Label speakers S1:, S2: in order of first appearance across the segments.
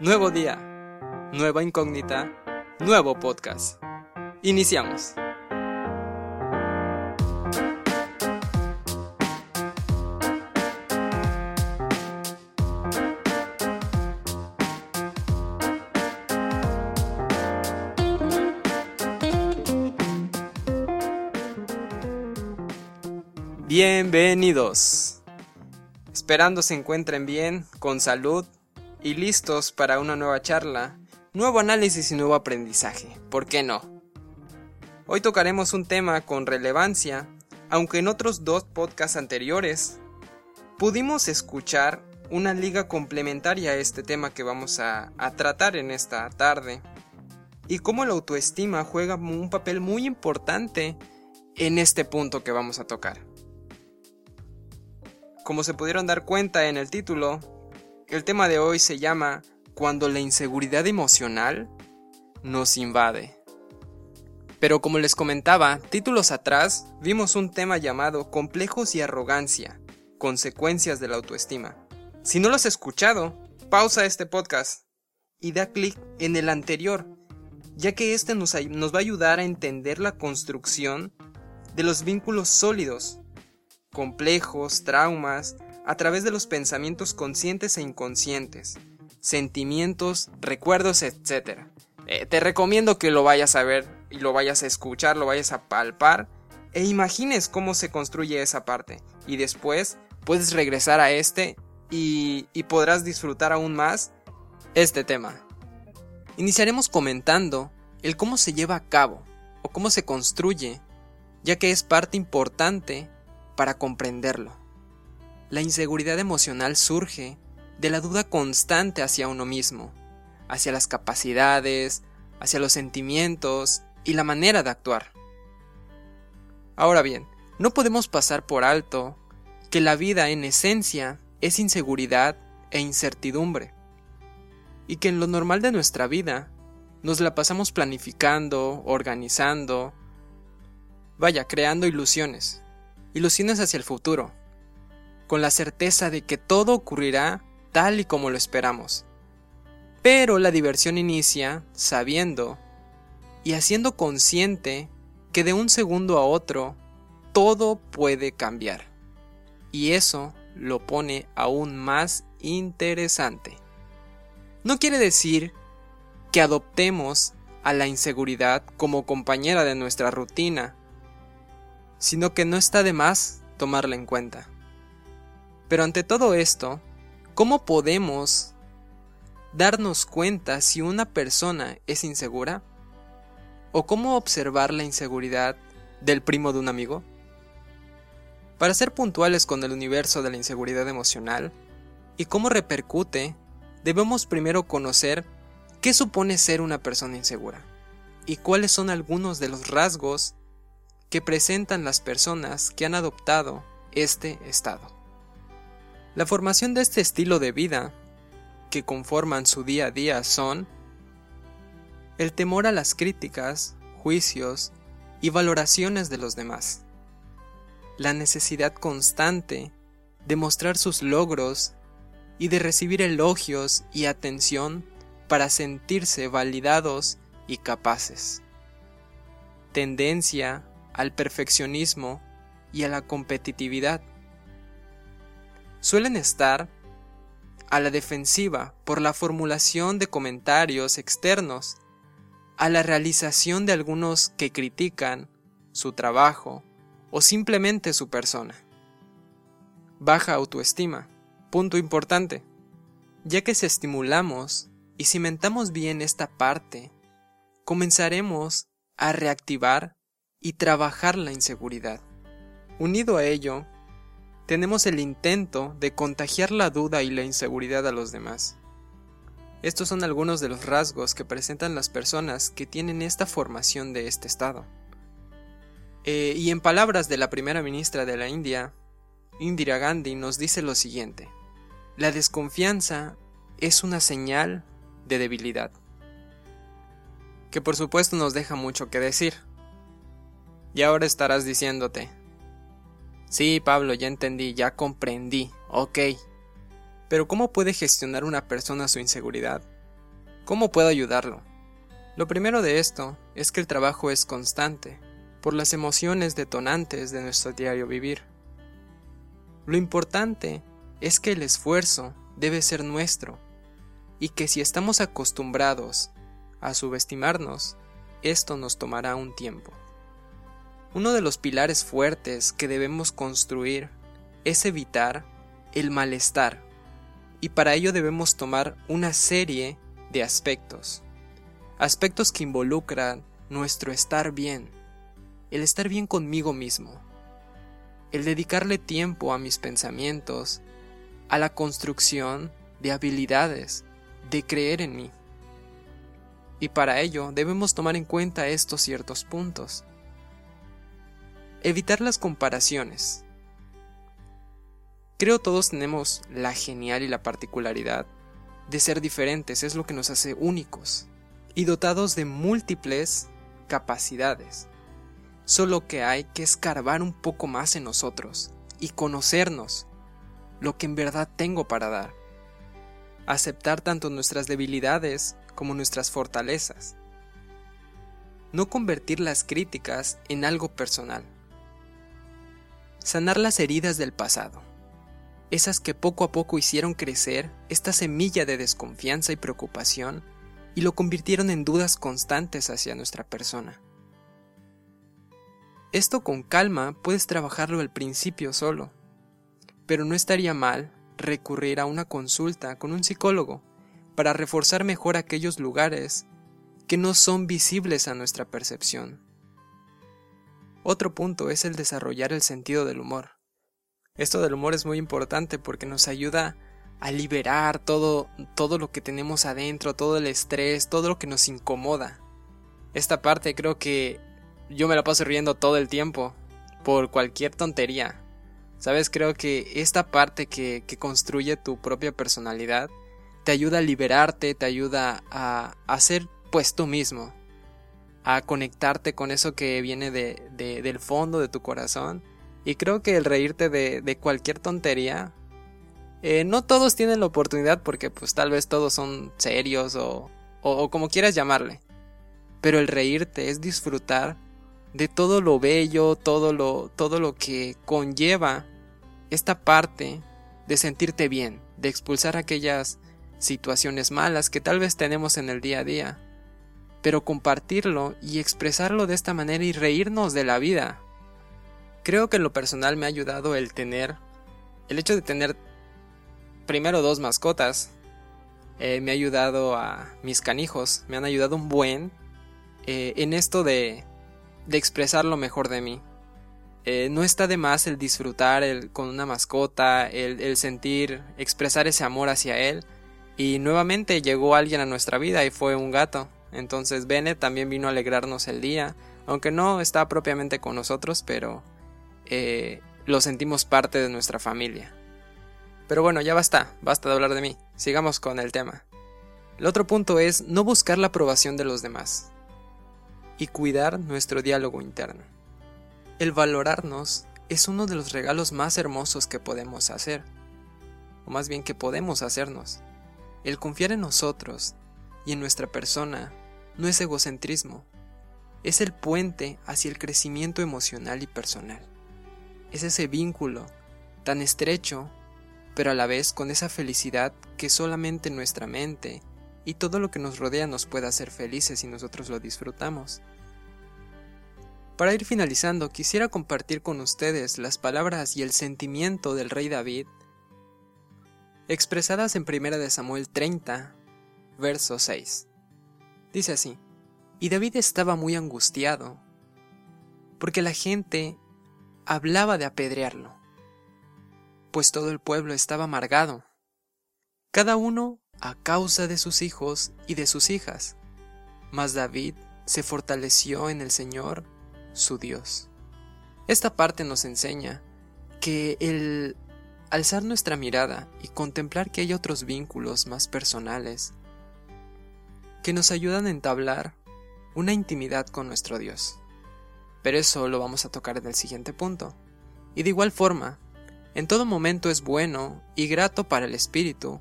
S1: Nuevo día, nueva incógnita, nuevo podcast. Iniciamos. Bienvenidos. Esperando se encuentren bien, con salud y listos para una nueva charla, nuevo análisis y nuevo aprendizaje. ¿Por qué no? Hoy tocaremos un tema con relevancia, aunque en otros dos podcasts anteriores pudimos escuchar una liga complementaria a este tema que vamos a, tratar en esta tarde, y cómo la autoestima juega un papel muy importante en este punto que vamos a tocar. Como se pudieron dar cuenta en el título, el tema de hoy se llama Cuando la inseguridad emocional nos invade. Pero como les comentaba, títulos atrás vimos un tema llamado Complejos y Arrogancia, consecuencias de la autoestima. Si no lo has escuchado, pausa este podcast y da clic en el anterior, ya que este nos, nos va a ayudar a entender la construcción de los vínculos sólidos complejos, traumas, a través de los pensamientos conscientes e inconscientes, sentimientos, recuerdos, etc. Eh, te recomiendo que lo vayas a ver y lo vayas a escuchar, lo vayas a palpar e imagines cómo se construye esa parte y después puedes regresar a este y, y podrás disfrutar aún más este tema. Iniciaremos comentando el cómo se lleva a cabo o cómo se construye, ya que es parte importante para comprenderlo. La inseguridad emocional surge de la duda constante hacia uno mismo, hacia las capacidades, hacia los sentimientos y la manera de actuar. Ahora bien, no podemos pasar por alto que la vida en esencia es inseguridad e incertidumbre, y que en lo normal de nuestra vida nos la pasamos planificando, organizando, vaya, creando ilusiones ilusiones hacia el futuro, con la certeza de que todo ocurrirá tal y como lo esperamos. Pero la diversión inicia sabiendo y haciendo consciente que de un segundo a otro todo puede cambiar. Y eso lo pone aún más interesante. No quiere decir que adoptemos a la inseguridad como compañera de nuestra rutina sino que no está de más tomarla en cuenta. Pero ante todo esto, ¿cómo podemos darnos cuenta si una persona es insegura? ¿O cómo observar la inseguridad del primo de un amigo? Para ser puntuales con el universo de la inseguridad emocional y cómo repercute, debemos primero conocer qué supone ser una persona insegura y cuáles son algunos de los rasgos que presentan las personas que han adoptado este estado. La formación de este estilo de vida, que conforman su día a día, son el temor a las críticas, juicios y valoraciones de los demás, la necesidad constante de mostrar sus logros y de recibir elogios y atención para sentirse validados y capaces, tendencia al perfeccionismo y a la competitividad. Suelen estar a la defensiva por la formulación de comentarios externos, a la realización de algunos que critican su trabajo o simplemente su persona. Baja autoestima, punto importante, ya que si estimulamos y cimentamos bien esta parte, comenzaremos a reactivar y trabajar la inseguridad. Unido a ello, tenemos el intento de contagiar la duda y la inseguridad a los demás. Estos son algunos de los rasgos que presentan las personas que tienen esta formación de este estado. Eh, y en palabras de la primera ministra de la India, Indira Gandhi nos dice lo siguiente, la desconfianza es una señal de debilidad, que por supuesto nos deja mucho que decir. Y ahora estarás diciéndote, sí, Pablo, ya entendí, ya comprendí, ok. Pero ¿cómo puede gestionar una persona su inseguridad ¿Cómo puedo ayudarlo? Lo primero de esto es que el trabajo es constante, por las emociones detonantes de nuestro diario vivir. Lo importante es que el esfuerzo debe ser nuestro y que si estamos acostumbrados a subestimarnos, esto nos tomará un tiempo. Uno de los pilares fuertes que debemos construir es evitar el malestar y para ello debemos tomar una serie de aspectos. Aspectos que involucran nuestro estar bien, el estar bien conmigo mismo, el dedicarle tiempo a mis pensamientos, a la construcción de habilidades, de creer en mí. Y para ello debemos tomar en cuenta estos ciertos puntos. Evitar las comparaciones. Creo todos tenemos la genial y la particularidad de ser diferentes, es lo que nos hace únicos y dotados de múltiples capacidades. Solo que hay que escarbar un poco más en nosotros y conocernos lo que en verdad tengo para dar. Aceptar tanto nuestras debilidades como nuestras fortalezas. No convertir las críticas en algo personal. Sanar las heridas del pasado. Esas que poco a poco hicieron crecer esta semilla de desconfianza y preocupación y lo convirtieron en dudas constantes hacia nuestra persona. Esto con calma puedes trabajarlo al principio solo, pero no estaría mal recurrir a una consulta con un psicólogo para reforzar mejor aquellos lugares que no son visibles a nuestra percepción. Otro punto es el desarrollar el sentido del humor. Esto del humor es muy importante porque nos ayuda a liberar todo, todo lo que tenemos adentro, todo el estrés, todo lo que nos incomoda. Esta parte creo que yo me la paso riendo todo el tiempo, por cualquier tontería. Sabes, creo que esta parte que, que construye tu propia personalidad te ayuda a liberarte, te ayuda a, a ser pues tú mismo, a conectarte con eso que viene de, de, del fondo de tu corazón. Y creo que el reírte de, de cualquier tontería eh, no todos tienen la oportunidad porque pues tal vez todos son serios o, o, como quieras llamarle. Pero el reírte es disfrutar de todo lo bello, todo lo, todo lo que conlleva esta parte de sentirte bien, de expulsar aquellas situaciones malas que tal vez tenemos en el día a día. Pero compartirlo y expresarlo de esta manera y reírnos de la vida. Creo que en lo personal me ha ayudado el tener, el hecho de tener primero dos mascotas. Eh, me ha ayudado a mis canijos, me han ayudado un buen eh, en esto de, de expresar lo mejor de mí. Eh, no está de más el disfrutar el, con una mascota, el, el, sentir, expresar ese amor hacia él. Y nuevamente llegó alguien a nuestra vida y fue un gato. Entonces Bene también vino a alegrarnos el día, aunque no está propiamente con nosotros, pero lo sentimos parte de nuestra familia. Pero bueno, ya basta, basta de hablar de mí. Sigamos con el tema. El otro punto es no buscar la aprobación de los demás y cuidar nuestro diálogo interno. El valorarnos es uno de los regalos más hermosos que podemos hacer, o más bien que podemos hacernos. El confiar en nosotros y en nuestra persona no es egocentrismo, es el puente hacia el crecimiento emocional y personal. Es ese vínculo tan estrecho pero a la vez con esa felicidad que solamente nuestra mente y todo lo que nos rodea nos puede hacer felices si nosotros lo disfrutamos. Para ir finalizando, quisiera compartir con ustedes las palabras y el sentimiento del rey David, expresadas en 1 de Samuel 30, verso 6. Dice así, y David estaba muy angustiado, porque la gente hablaba de apedrearlo pues todo el pueblo estaba amargado, cada uno a causa de sus hijos y de sus hijas. Mas David se fortaleció en el Señor, su Dios. Esta parte nos enseña que el alzar nuestra mirada y contemplar que hay otros vínculos más personales que nos ayudan a entablar una intimidad con nuestro Dios. Pero eso lo vamos a tocar en el siguiente punto. Y de igual forma, en todo momento es bueno y grato para el espíritu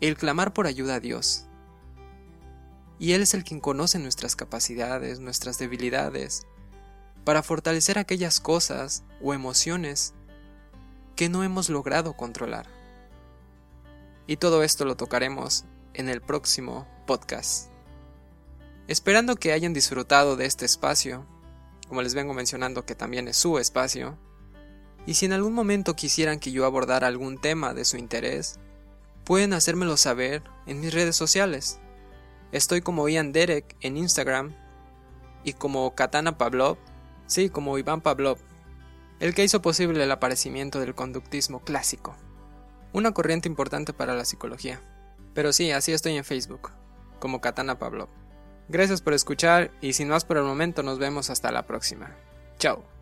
S1: el clamar por ayuda a Dios. Y Él es el quien conoce nuestras capacidades, nuestras debilidades, para fortalecer aquellas cosas o emociones que no hemos logrado controlar. Y todo esto lo tocaremos en el próximo podcast. Esperando que hayan disfrutado de este espacio, como les vengo mencionando que también es su espacio, y si en algún momento quisieran que yo abordara algún tema de su interés, pueden hacérmelo saber en mis redes sociales. Estoy como Ian Derek en Instagram y como Katana Pavlov, sí, como Iván Pavlov, el que hizo posible el aparecimiento del conductismo clásico, una corriente importante para la psicología. Pero sí, así estoy en Facebook, como Katana Pavlov. Gracias por escuchar y sin más por el momento nos vemos hasta la próxima. Chao.